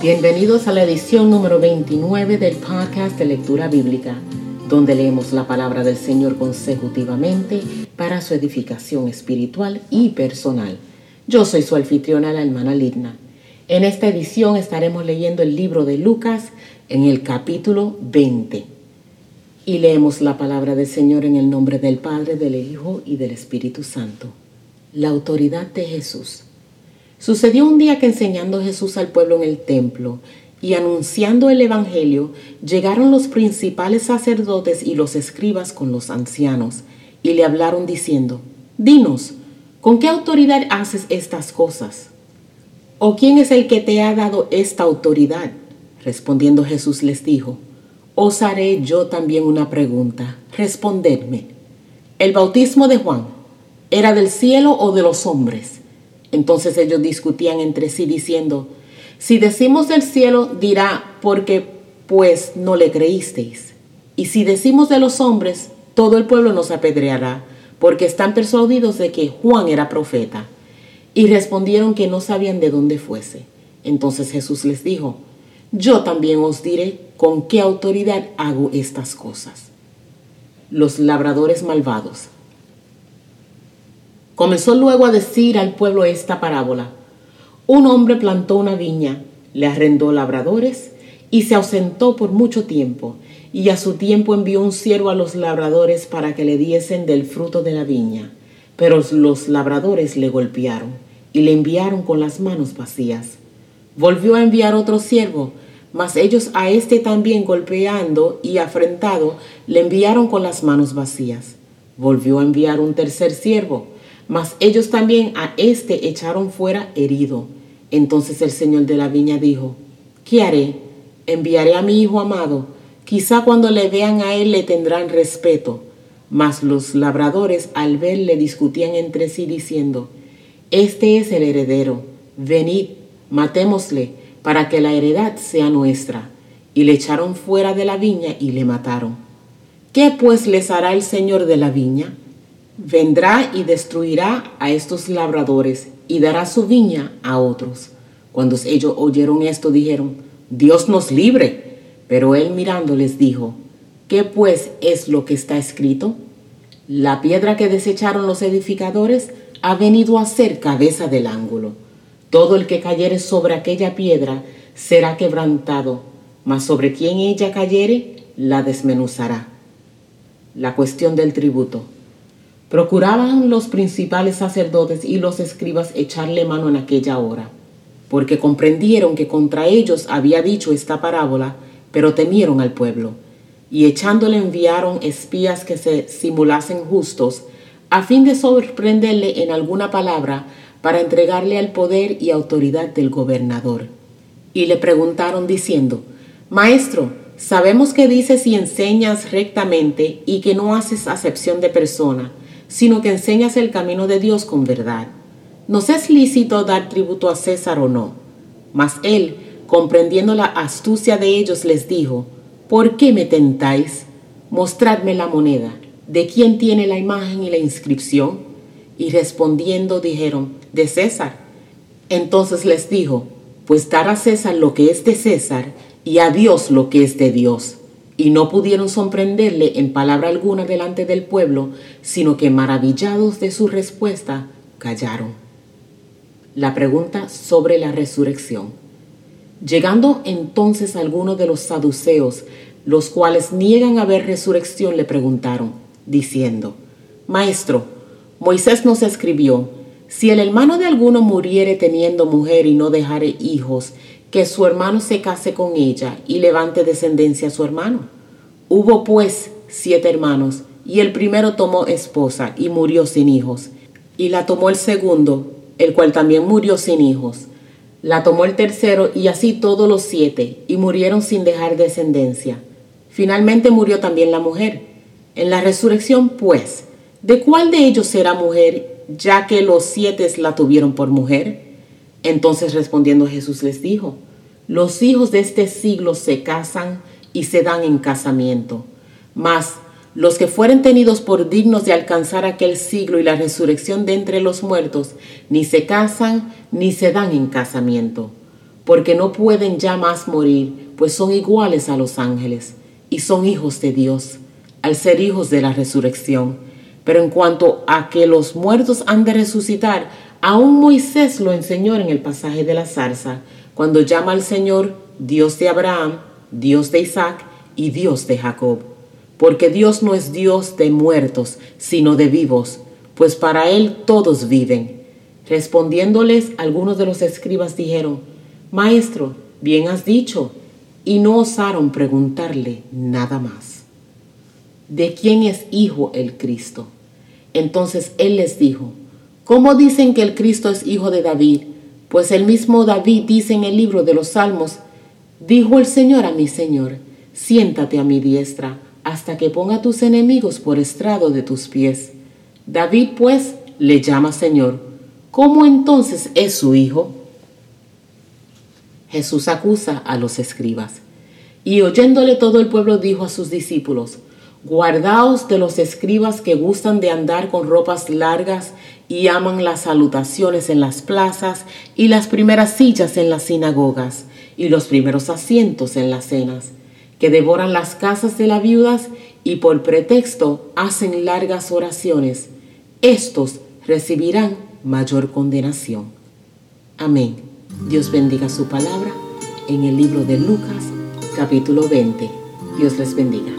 Bienvenidos a la edición número 29 del podcast de lectura bíblica, donde leemos la palabra del Señor consecutivamente para su edificación espiritual y personal. Yo soy su anfitriona, la hermana Lidna. En esta edición estaremos leyendo el libro de Lucas en el capítulo 20. Y leemos la palabra del Señor en el nombre del Padre, del Hijo y del Espíritu Santo. La autoridad de Jesús. Sucedió un día que enseñando Jesús al pueblo en el templo y anunciando el Evangelio, llegaron los principales sacerdotes y los escribas con los ancianos y le hablaron diciendo, Dinos, ¿con qué autoridad haces estas cosas? ¿O quién es el que te ha dado esta autoridad? Respondiendo Jesús les dijo, Os haré yo también una pregunta, respondedme. ¿El bautismo de Juan era del cielo o de los hombres? Entonces ellos discutían entre sí diciendo, si decimos del cielo, dirá, porque pues no le creísteis. Y si decimos de los hombres, todo el pueblo nos apedreará, porque están persuadidos de que Juan era profeta. Y respondieron que no sabían de dónde fuese. Entonces Jesús les dijo, yo también os diré con qué autoridad hago estas cosas. Los labradores malvados. Comenzó luego a decir al pueblo esta parábola. Un hombre plantó una viña, le arrendó labradores y se ausentó por mucho tiempo, y a su tiempo envió un siervo a los labradores para que le diesen del fruto de la viña. Pero los labradores le golpearon y le enviaron con las manos vacías. Volvió a enviar otro siervo, mas ellos a éste también golpeando y afrentado le enviaron con las manos vacías. Volvió a enviar un tercer siervo, mas ellos también a éste echaron fuera herido. Entonces el señor de la viña dijo, ¿qué haré? Enviaré a mi hijo amado. Quizá cuando le vean a él le tendrán respeto. Mas los labradores al verle discutían entre sí diciendo, Este es el heredero, venid, matémosle, para que la heredad sea nuestra. Y le echaron fuera de la viña y le mataron. ¿Qué pues les hará el señor de la viña? Vendrá y destruirá a estos labradores y dará su viña a otros. Cuando ellos oyeron esto, dijeron, Dios nos libre. Pero él mirándoles dijo, ¿qué pues es lo que está escrito? La piedra que desecharon los edificadores ha venido a ser cabeza del ángulo. Todo el que cayere sobre aquella piedra será quebrantado, mas sobre quien ella cayere, la desmenuzará. La cuestión del tributo. Procuraban los principales sacerdotes y los escribas echarle mano en aquella hora, porque comprendieron que contra ellos había dicho esta parábola, pero temieron al pueblo, y echándole enviaron espías que se simulasen justos, a fin de sorprenderle en alguna palabra para entregarle al poder y autoridad del gobernador. Y le preguntaron diciendo, Maestro, sabemos que dices y enseñas rectamente y que no haces acepción de persona, sino que enseñas el camino de Dios con verdad. Nos es lícito dar tributo a César o no. Mas él, comprendiendo la astucia de ellos, les dijo, ¿por qué me tentáis? Mostradme la moneda. ¿De quién tiene la imagen y la inscripción? Y respondiendo dijeron, de César. Entonces les dijo, pues dar a César lo que es de César y a Dios lo que es de Dios y no pudieron sorprenderle en palabra alguna delante del pueblo, sino que maravillados de su respuesta, callaron. La pregunta sobre la resurrección. Llegando entonces algunos de los saduceos, los cuales niegan haber resurrección, le preguntaron, diciendo, Maestro, Moisés nos escribió, si el hermano de alguno muriere teniendo mujer y no dejare hijos, que su hermano se case con ella y levante descendencia a su hermano. Hubo pues siete hermanos, y el primero tomó esposa y murió sin hijos, y la tomó el segundo, el cual también murió sin hijos. La tomó el tercero, y así todos los siete, y murieron sin dejar descendencia. Finalmente murió también la mujer. En la resurrección, pues, ¿de cuál de ellos será mujer, ya que los siete la tuvieron por mujer? Entonces respondiendo Jesús les dijo, los hijos de este siglo se casan y se dan en casamiento, mas los que fueren tenidos por dignos de alcanzar aquel siglo y la resurrección de entre los muertos, ni se casan ni se dan en casamiento. porque no pueden ya más morir, pues son iguales a los ángeles y son hijos de Dios, al ser hijos de la resurrección. Pero en cuanto a que los muertos han de resucitar, aún Moisés lo enseñó en el pasaje de la zarza, cuando llama al Señor Dios de Abraham, Dios de Isaac y Dios de Jacob. Porque Dios no es Dios de muertos, sino de vivos, pues para Él todos viven. Respondiéndoles algunos de los escribas dijeron, Maestro, bien has dicho, y no osaron preguntarle nada más. ¿De quién es hijo el Cristo? Entonces él les dijo, ¿cómo dicen que el Cristo es hijo de David? Pues el mismo David dice en el libro de los Salmos, dijo el Señor a mi Señor, siéntate a mi diestra hasta que ponga tus enemigos por estrado de tus pies. David pues le llama Señor. ¿Cómo entonces es su hijo? Jesús acusa a los escribas. Y oyéndole todo el pueblo dijo a sus discípulos, Guardaos de los escribas que gustan de andar con ropas largas y aman las salutaciones en las plazas y las primeras sillas en las sinagogas y los primeros asientos en las cenas, que devoran las casas de las viudas y por pretexto hacen largas oraciones. Estos recibirán mayor condenación. Amén. Dios bendiga su palabra en el libro de Lucas capítulo 20. Dios les bendiga.